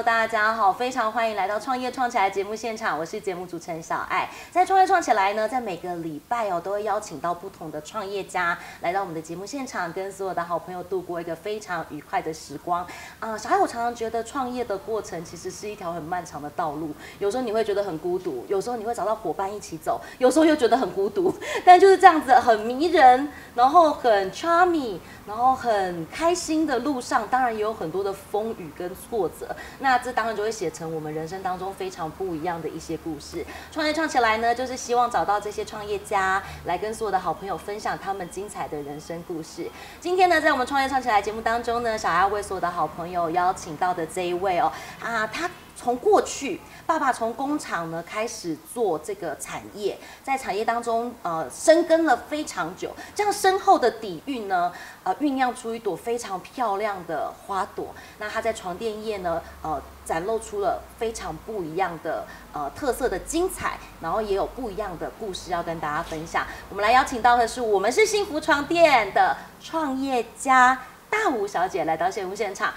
大家好，非常欢迎来到《创业创起来》节目现场，我是节目主持人小爱。在《创业创起来》呢，在每个礼拜哦，都会邀请到不同的创业家来到我们的节目现场，跟所有的好朋友度过一个非常愉快的时光啊。小爱，我常常觉得创业的过程其实是一条很漫长的道路，有时候你会觉得很孤独，有时候你会找到伙伴一起走，有时候又觉得很孤独，但就是这样子很迷人，然后很 charming，然后很开心的路上，当然也有很多的风雨跟挫折。那这当然就会写成我们人生当中非常不一样的一些故事。创业创起来呢，就是希望找到这些创业家，来跟所有的好朋友分享他们精彩的人生故事。今天呢，在我们创业创起来节目当中呢，想要为所有的好朋友邀请到的这一位哦，啊，他。从过去，爸爸从工厂呢开始做这个产业，在产业当中呃深耕了非常久，这样深厚的底蕴呢，呃酝酿出一朵非常漂亮的花朵。那他在床垫业呢，呃展露出了非常不一样的呃特色的精彩，然后也有不一样的故事要跟大家分享。我们来邀请到的是我们是幸福床垫的创业家。大吴小姐来到节目现场，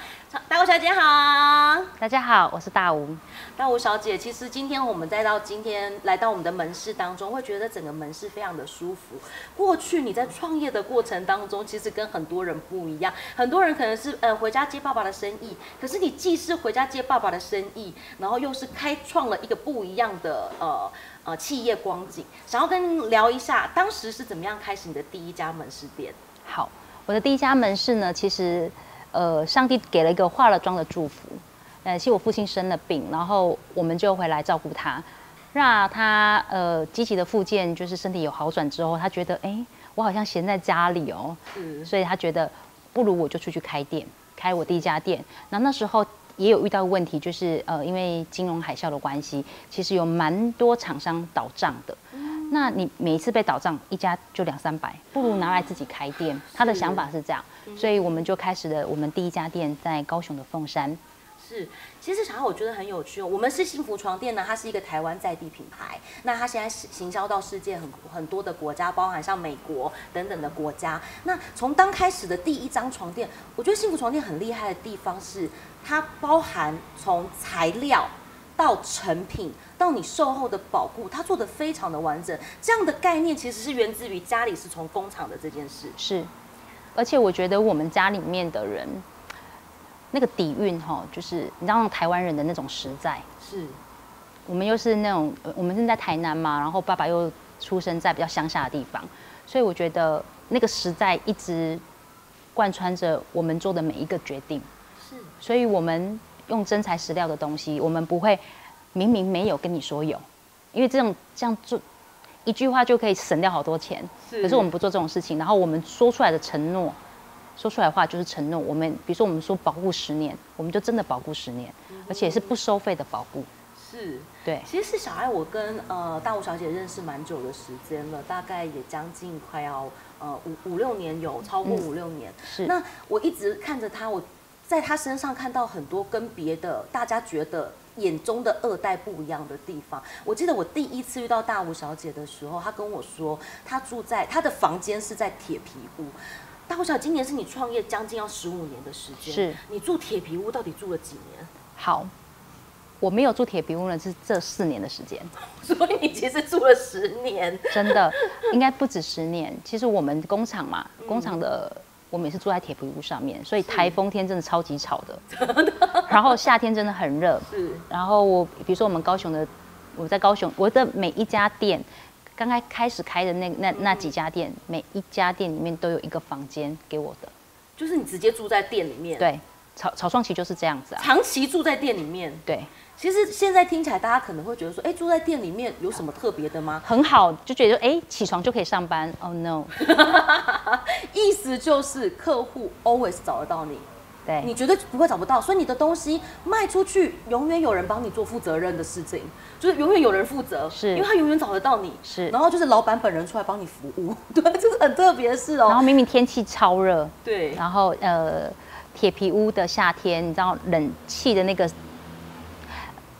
大吴小姐好，大家好，我是大吴。大吴小姐，其实今天我们再到今天来到我们的门市当中，会觉得整个门市非常的舒服。过去你在创业的过程当中，其实跟很多人不一样，很多人可能是呃回家接爸爸的生意，可是你既是回家接爸爸的生意，然后又是开创了一个不一样的呃呃企业光景。想要跟您聊一下，当时是怎么样开始你的第一家门市店？好。我的第一家门市呢，其实，呃，上帝给了一个化了妆的祝福。呃，其实我父亲生了病，然后我们就回来照顾他。那他呃积极的复健，就是身体有好转之后，他觉得，哎，我好像闲在家里哦，所以他觉得不如我就出去开店，开我第一家店。那那时候也有遇到问题，就是呃，因为金融海啸的关系，其实有蛮多厂商倒账的。那你每一次被倒账一家就两三百，不如拿来自己开店。他的想法是这样，所以我们就开始了我们第一家店在高雄的凤山。是，其实小爱我觉得很有趣哦。我们是幸福床垫呢，它是一个台湾在地品牌。那它现在行销到世界很很多的国家，包含像美国等等的国家。那从刚开始的第一张床垫，我觉得幸福床垫很厉害的地方是，它包含从材料到成品。到你售后的保护，它做的非常的完整。这样的概念其实是源自于家里是从工厂的这件事。是，而且我觉得我们家里面的人，那个底蕴哈，就是你知道台湾人的那种实在。是，我们又是那种，我们是在台南嘛，然后爸爸又出生在比较乡下的地方，所以我觉得那个实在一直贯穿着我们做的每一个决定。是，所以我们用真材实料的东西，我们不会。明明没有跟你说有，因为这种这样做一句话就可以省掉好多钱。是，可是我们不做这种事情。然后我们说出来的承诺，说出来的话就是承诺。我们比如说我们说保护十年，我们就真的保护十年，而且是不收费的保护。是，对。其实是小爱，我跟呃大吴小姐认识蛮久的时间了，大概也将近快要呃五五六年有超过五六年。是。那我一直看着她，我在他身上看到很多跟别的大家觉得。眼中的二代不一样的地方。我记得我第一次遇到大吴小姐的时候，她跟我说，她住在她的房间是在铁皮屋。大吴小姐，今年是你创业将近要十五年的时间，是你住铁皮屋到底住了几年？好，我没有住铁皮屋呢，是这四年的时间，所以你其实住了十年，真的应该不止十年。其实我们工厂嘛，工厂的。我每次住在铁皮屋上面，所以台风天真的超级吵 的。然后夏天真的很热。是。然后我比如说我们高雄的，我在高雄，我的每一家店，刚开开始开的那那那几家店，每一家店里面都有一个房间给我的。就是你直接住在店里面。对，草草创期就是这样子啊。长期住在店里面。对。其实现在听起来，大家可能会觉得说，哎，住在店里面有什么特别的吗？很好，就觉得哎，起床就可以上班。Oh no，意思就是客户 always 找得到你，对你绝对不会找不到。所以你的东西卖出去，永远有人帮你做负责任的事情，就是永远有人负责，是因为他永远找得到你。是，然后就是老板本人出来帮你服务，对，这是很特别的事哦。然后明明天气超热，对，然后呃，铁皮屋的夏天，你知道冷气的那个。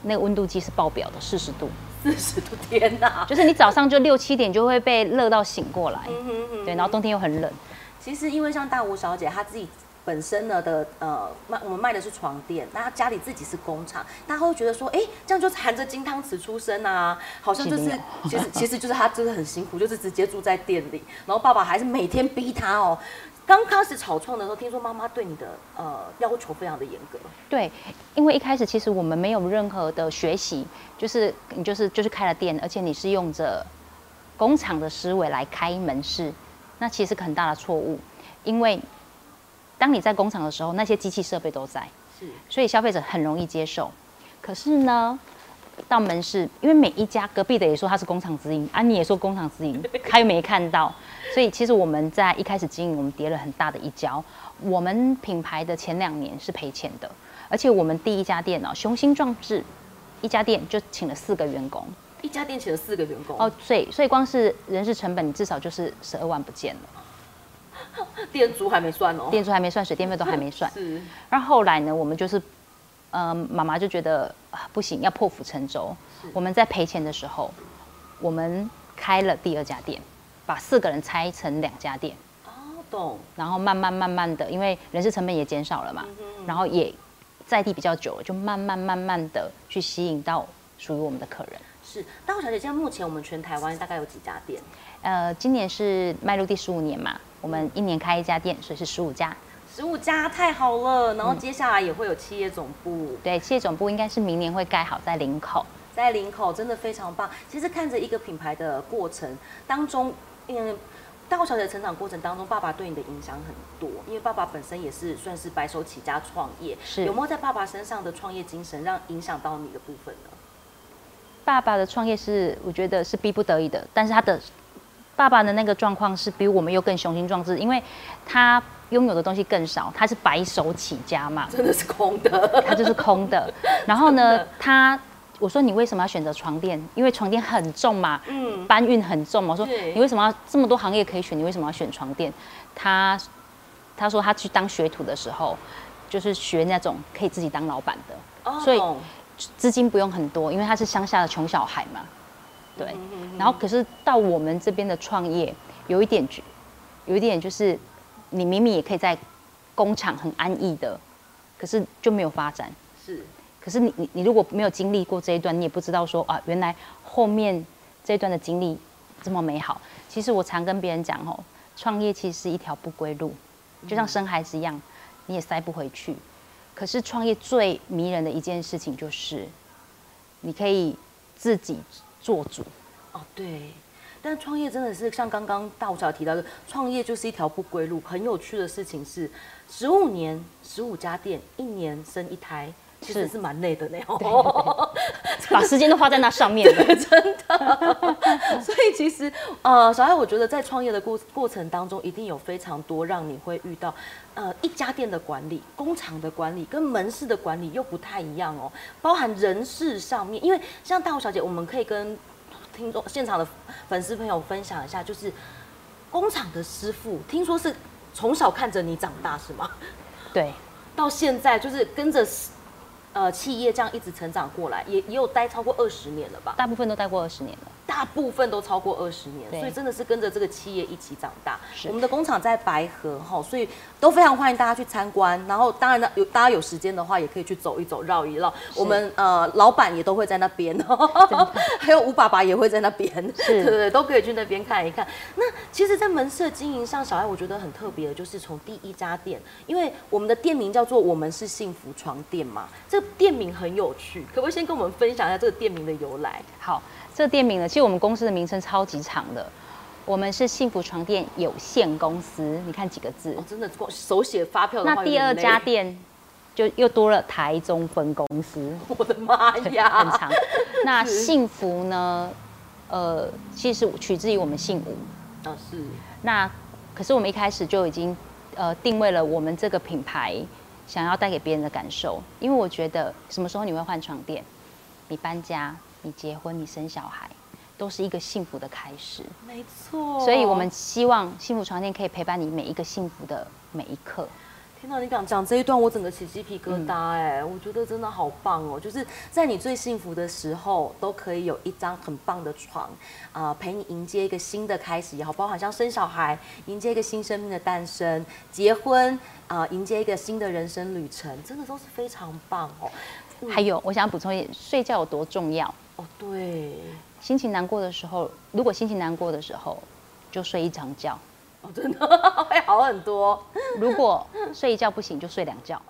那个温度计是爆表的，四十度，四十度，天哪！就是你早上就六七点就会被热到醒过来，对，然后冬天又很冷。其实因为像大吴小姐她自己本身呢的呃卖我们卖的是床垫，那他家里自己是工厂，大家会觉得说，哎，这样就含着金汤匙出生啊，好像就是其实其实就是她真的很辛苦，就是直接住在店里，然后爸爸还是每天逼她哦。刚开始草创的时候，听说妈妈对你的呃要求非常的严格。对，因为一开始其实我们没有任何的学习，就是你就是就是开了店，而且你是用着工厂的思维来开门市，那其实很大的错误。因为当你在工厂的时候，那些机器设备都在，是，所以消费者很容易接受。可是呢，到门市，因为每一家隔壁的也说他是工厂直营，啊，你也说工厂直营，他又没看到。所以其实我们在一开始经营，我们跌了很大的一跤。我们品牌的前两年是赔钱的，而且我们第一家店哦，雄心壮志，一家店就请了四个员工，一家店请了四个员工哦，所以所以光是人事成本，你至少就是十二万不见了。店租还没算哦，店租还没算，水电费都还没算。是。然后后来呢，我们就是，呃，妈妈就觉得不行，要破釜沉舟。我们在赔钱的时候，我们开了第二家店。把四个人拆成两家店，哦，懂。然后慢慢慢慢的，因为人事成本也减少了嘛，然后也在地比较久了，就慢慢慢慢的去吸引到属于我们的客人。是，大户小姐，现在目前我们全台湾大概有几家店？呃，今年是迈入第十五年嘛，我们一年开一家店，所以是十五家。十五家太好了，然后接下来也会有企业总部。对，企业总部应该是明年会盖好在林口，在林口真的非常棒。其实看着一个品牌的过程当中。因为大小姐成长过程当中，爸爸对你的影响很多。因为爸爸本身也是算是白手起家创业，是有没有在爸爸身上的创业精神让影响到你的部分呢？爸爸的创业是我觉得是逼不得已的，但是他的爸爸的那个状况是比我们又更雄心壮志，因为他拥有的东西更少，他是白手起家嘛，真的是空的，他就是空的。然后呢，他。我说你为什么要选择床垫？因为床垫很重嘛，嗯，搬运很重嘛。我说你为什么要这么多行业可以选？你为什么要选床垫？他他说他去当学徒的时候，就是学那种可以自己当老板的，所以资金不用很多，因为他是乡下的穷小孩嘛。对，然后可是到我们这边的创业，有一点，有一点就是你明明也可以在工厂很安逸的，可是就没有发展。是。可是你你你如果没有经历过这一段，你也不知道说啊，原来后面这一段的经历这么美好。其实我常跟别人讲哦，创业其实是一条不归路，就像生孩子一样，你也塞不回去。可是创业最迷人的一件事情就是，你可以自己做主。哦，对。但创业真的是像刚刚大吴小提到的，创业就是一条不归路。很有趣的事情是，十五年十五家店，一年生一胎。其实是蛮累的呢，把时间都花在那上面了，真的。所以其实，呃，小爱，我觉得在创业的过过程当中，一定有非常多让你会遇到，呃，一家店的管理、工厂的管理跟门市的管理又不太一样哦，包含人事上面。因为像大胡小姐，我们可以跟听众现场的粉丝朋友分享一下，就是工厂的师傅，听说是从小看着你长大是吗？对，到现在就是跟着。呃，企业这样一直成长过来，也也有待超过二十年了吧？大部分都待过二十年了。大部分都超过二十年，所以真的是跟着这个企业一起长大。我们的工厂在白河哈，所以都非常欢迎大家去参观。然后当然呢，有大家有时间的话，也可以去走一走、绕一绕。我们呃，老板也都会在那边，还有吴爸爸也会在那边，对对对，都可以去那边看一看。那其实，在门市经营上，小爱我觉得很特别的，就是从第一家店，因为我们的店名叫做“我们是幸福床垫”嘛，这个店名很有趣，可不可以先跟我们分享一下这个店名的由来？好。这个店名呢，其实我们公司的名称超级长的，我们是幸福床垫有限公司。你看几个字？哦，真的手写发票。那第二家店就又多了台中分公司。我的妈呀，很长。那幸福呢？呃，其实取自于我们姓吴。啊，是。那可是我们一开始就已经呃定位了我们这个品牌想要带给别人的感受，因为我觉得什么时候你会换床垫？你搬家。你结婚，你生小孩，都是一个幸福的开始。没错，所以我们希望幸福床垫可以陪伴你每一个幸福的每一刻。听到你讲讲这一段，我整个起鸡皮疙瘩哎、我觉得真的好棒哦！就是在你最幸福的时候，都可以有一张很棒的床，啊、陪你迎接一个新的开始也好，包含像生小孩，迎接一个新生命的诞生，结婚啊、迎接一个新的人生旅程，真的都是非常棒哦。还有，我想补充一点，睡觉有多重要。哦，对，心情难过的时候，如果心情难过的时候，就睡一场觉；哦，真的 会好很多。如果睡一觉不行，就睡两觉。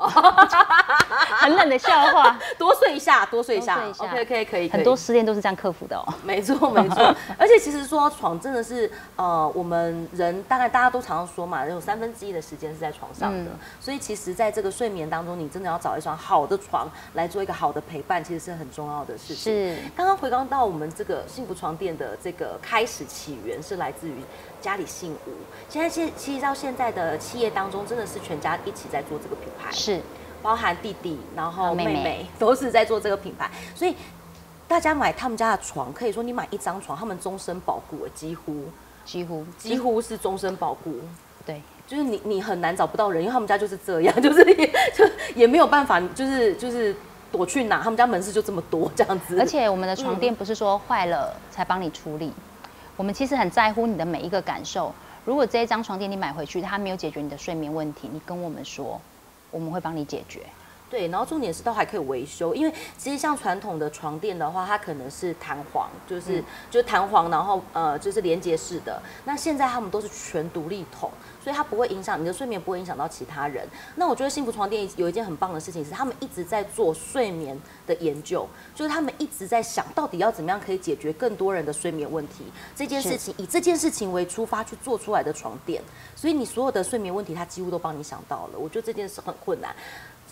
很冷的笑话，多睡一下，多睡一下多睡一下 OK，可以，可以，可以很多失恋都是这样克服的哦。没错，没错。而且其实说床真的是，呃，我们人大概大家都常常说嘛，有三分之一的时间是在床上的，嗯所以其实在这个睡眠当中，你真的要找一双好的床来做一个好的陪伴，其实是很重要的事情。是，刚刚回刚到我们这个幸福床垫的这个开始起源是来自于家里姓吴，现在现其实到现在的企业当中，真的是全家一起在做这个品牌，是，包含弟弟，然后妹妹。都是在做这个品牌，所以大家买他们家的床，可以说你买一张床，他们终身保固，几乎。几乎。几乎是终身保固。对。就是你你很难找不到人，因为他们家就是这样，就是也就也没有办法，就是就是躲去哪，他们家门市就这么多这样子。而且我们的床垫不是说坏了才帮你处理，我们其实很在乎你的每一个感受。如果这一张床垫你买回去，它没有解决你的睡眠问题，你跟我们说，我们会帮你解决。对，然后重点是都还可以维修，因为其实像传统的床垫的话，它可能是弹簧，就是、就是弹簧，然后呃就是连接式的。那现在他们都是全独立筒，所以它不会影响你的睡眠，不会影响到其他人。那我觉得幸福床垫有一件很棒的事情是，他们一直在做睡眠的研究，就是他们一直在想到底要怎么样可以解决更多人的睡眠问题这件事情，以这件事情为出发去做出来的床垫，所以你所有的睡眠问题，它几乎都帮你想到了。我觉得这件事很困难。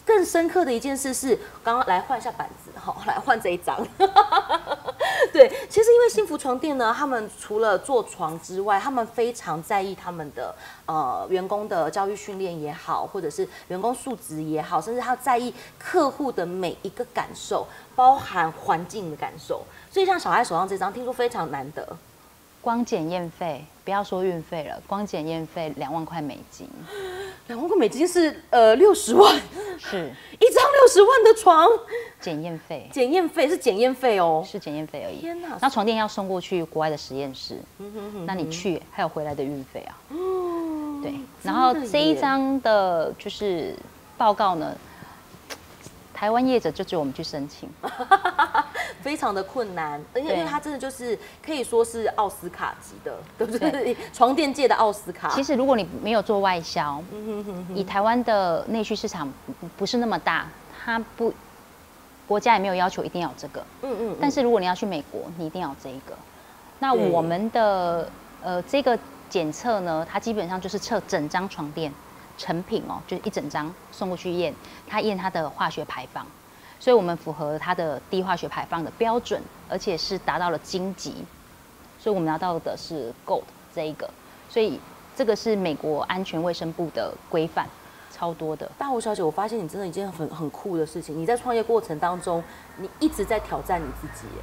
更深刻的一件事是，刚刚来换一下板子，好，来换这一张。对，其实因为幸福床垫呢，他们除了做床之外，他们非常在意他们的呃员工的教育训练也好，或者是员工素质也好，甚至他在意客户的每一个感受，包含环境的感受。所以像小爱手上这张，听说非常难得，光检验费，不要说运费了，光检验费两万块美金，两万块美金是呃六十万，是一张六十万的床，检验费，检验费是检验费哦。是检验费而已。天哪！那床垫要送过去国外的实验室，那你去还有回来的运费啊？对，然后这一张的就是报告呢，台湾业者就只有我们去申请，非常的困难，而且因为它真的就是可以说是奥斯卡级的，对不对？床垫界的奥斯卡。其实如果你没有做外销，以台湾的内需市场不不是那么大，它不国家也没有要求一定要有这个。嗯嗯，但是如果你要去美国，你一定要有这一个。那我们的呃这个检测呢，它基本上就是测整张床垫成品哦，就是一整张送过去验，它验它的化学排放，所以我们符合它的低化学排放的标准，而且是达到了金级，所以我们拿到的是 Gold 这一个，所以这个是美国安全卫生部的规范，超多的。大胡小姐，我发现你真的一件很很酷的事情，你在创业过程当中，你一直在挑战你自己耶。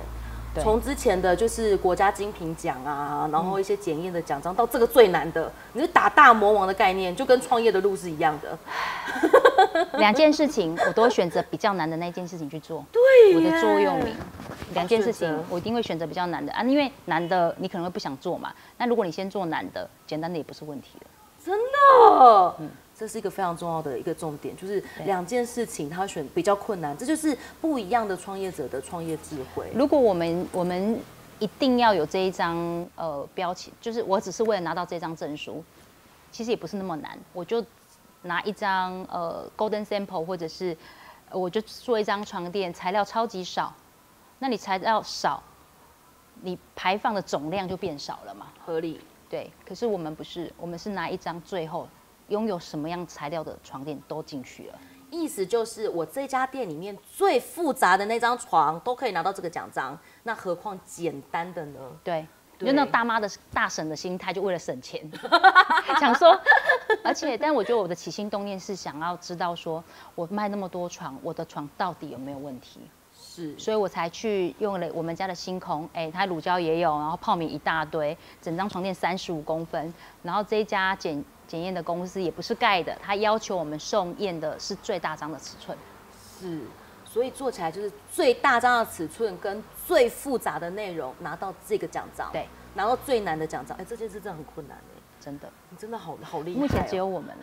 从之前的就是国家精品奖啊，然后一些检验的奖章，到这个最难的，你是打大魔王的概念，就跟创业的路是一样的。两件事情，我都会选择比较难的那件事情去做。对我的座右铭，两件事情我一定会选择比较难的啊，因为难的你可能会不想做嘛。那如果你先做难的，简单的也不是问题了。真的，嗯这是一个非常重要的一个重点，就是两件事情他选比较困难，这就是不一样的创业者的创业智慧。如果我们我们一定要有这一张呃标签，就是我只是为了拿到这张证书，其实也不是那么难，我就拿一张呃 golden sample，或者是呃我就做一张床垫，材料超级少，那你材料少，你排放的总量就变少了嘛。合理，对，可是我们不是，我们是拿一张最后拥有什么样材料的床垫都进去了。意思就是我这家店里面最复杂的那张床都可以拿到这个奖章，那何况简单的呢？对就那种大妈的大婶的心态，就为了省钱，想说，而且，但我觉得我的起心动念是想要知道说，我卖那么多床，我的床到底有没有问题，是，所以我才去用了我们家的星空，哎、它乳胶也有，然后泡棉一大堆，整张床垫三十五公分，然后这一家检检验的公司，也不是盖的，他要求我们送验的是最大张的尺寸。是，所以做起来就是最大张的尺寸跟最复杂的内容拿到这个奖章，对，拿到最难的奖章，哎，这件事真的很困难哎。真的，你真的好好厉害。目前只有我们，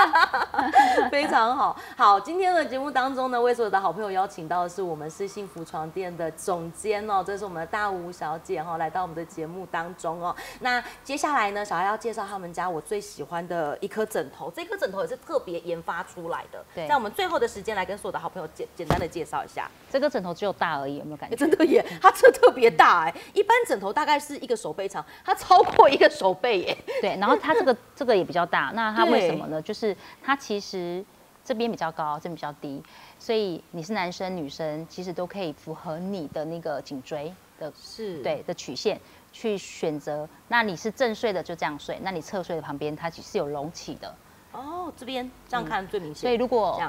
非常好。好，今天的节目当中呢，为所有的好朋友邀请到的是我们是幸福床垫的总监哦，这是我们的大吴小姐哈，来到我们的节目当中哦。那接下来呢，小孩要介绍他们家我最喜欢的一颗枕头，这颗枕头也是特别研发出来的。对，在我们最后的时间来跟所有的好朋友简简单的介绍一下，这个枕头只有大而已，有没有感觉？真的耶，它这特别大哎，一般枕头大概是一个手背长，它超过一个手背耶。对，然后它这个 这个也比较大，那它为什么呢？就是它其实这边比较高，这边比较低，所以你是男生女生，其实都可以符合你的那个颈椎的，是对的曲线去选择。那你是正睡的就这样睡，那你侧睡的旁边它其实有隆起的。哦，这边这样看最明显。所以如果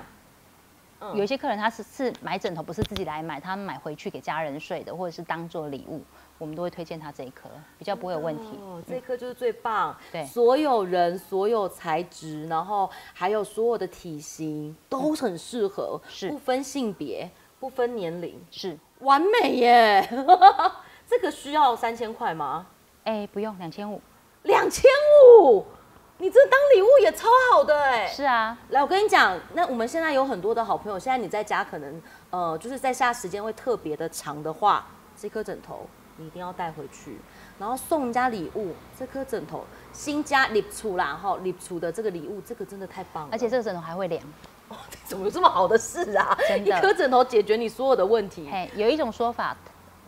有一些客人他是是买枕头不是自己来买，他买回去给家人睡的，或者是当做礼物。我们都会推荐他这一颗，比较不会有问题。哦，这颗就是最棒。对，所有人、所有材质，然后还有所有的体型都很适合，是不分性别、不分年龄，是完美耶。这个需要三千块吗？哎，不用，两千五。两千五，你这当礼物也超好的哎。是啊，来，我跟你讲，那我们现在有很多的好朋友，现在你在家可能呃，就是在下时间会特别的长的话，这颗枕头。你一定要带回去，然后送人家礼物。这颗枕头新家礼出啦，哈，礼出的这个礼物，这个真的太棒了。而且这个枕头还会凉。哦，怎么有这么好的事啊？一颗枕头解决你所有的问题。嘿，有一种说法，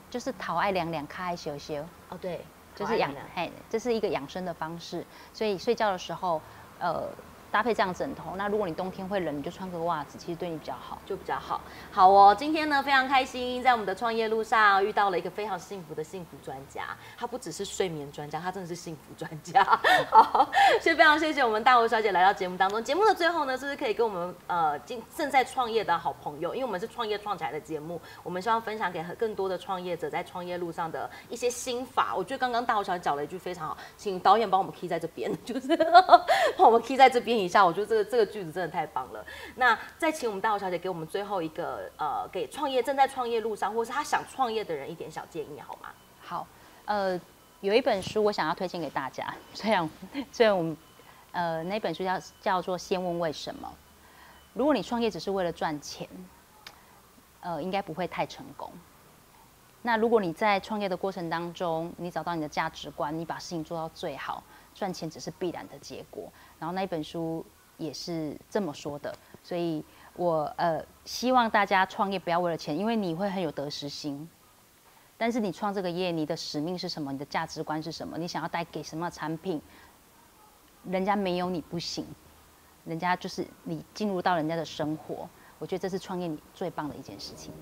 就是讨爱凉凉，开羞羞。哦，对，就是养，嘿，这是一个养生的方式。所以睡觉的时候，呃。搭配这样枕头，那如果你冬天会冷，你就穿个袜子，其实对你比较好，就比较好。好哦，今天呢非常开心，在我们的创业路上遇到了一个非常幸福的幸福专家，他不只是睡眠专家，他真的是幸福专家。好，先非常谢谢我们大吴小姐来到节目当中。节目的最后呢，是不是可以跟我们呃正正在创业的好朋友，因为我们是创业创起来的节目，我们希望分享给更多的创业者在创业路上的一些心法。我觉得刚刚大吴小姐讲了一句非常好，请导演帮我们 key 在这边，就是 帮我们 key 在这边。一下，我觉得这个这个句子真的太棒了。那再请我们大侯小姐给我们最后一个呃，给创业正在创业路上，或是他想创业的人一点小建议好吗？好，呃，有一本书我想要推荐给大家，虽然虽然我们呃那本书叫叫做《先问为什么》。如果你创业只是为了赚钱，呃，应该不会太成功。那如果你在创业的过程当中，你找到你的价值观，你把事情做到最好。赚钱只是必然的结果，然后那一本书也是这么说的，所以我呃希望大家创业不要为了钱，因为你会很有得失心。但是你创这个业，你的使命是什么？你的价值观是什么？你想要带给什么产品？人家没有你不行，人家就是你进入到人家的生活，我觉得这是创业最棒的一件事情。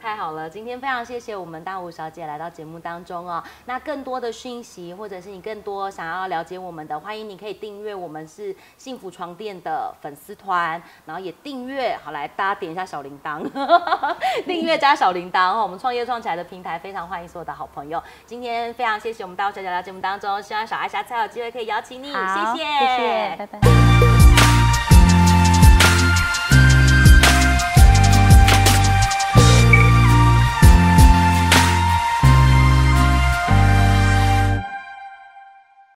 太好了，今天非常谢谢我们大吴小姐来到节目当中哦。那更多的讯息，或者是你更多想要了解我们的，欢迎你可以订阅我们是幸福床垫的粉丝团，然后也订阅。好，来大家点一下小铃铛，订阅加小铃铛哦。我们创业创起来的平台非常欢迎所有的好朋友。今天非常谢谢我们大吴小姐来到节目当中，希望小爱下次有机会可以邀请你。谢谢，谢谢，拜拜。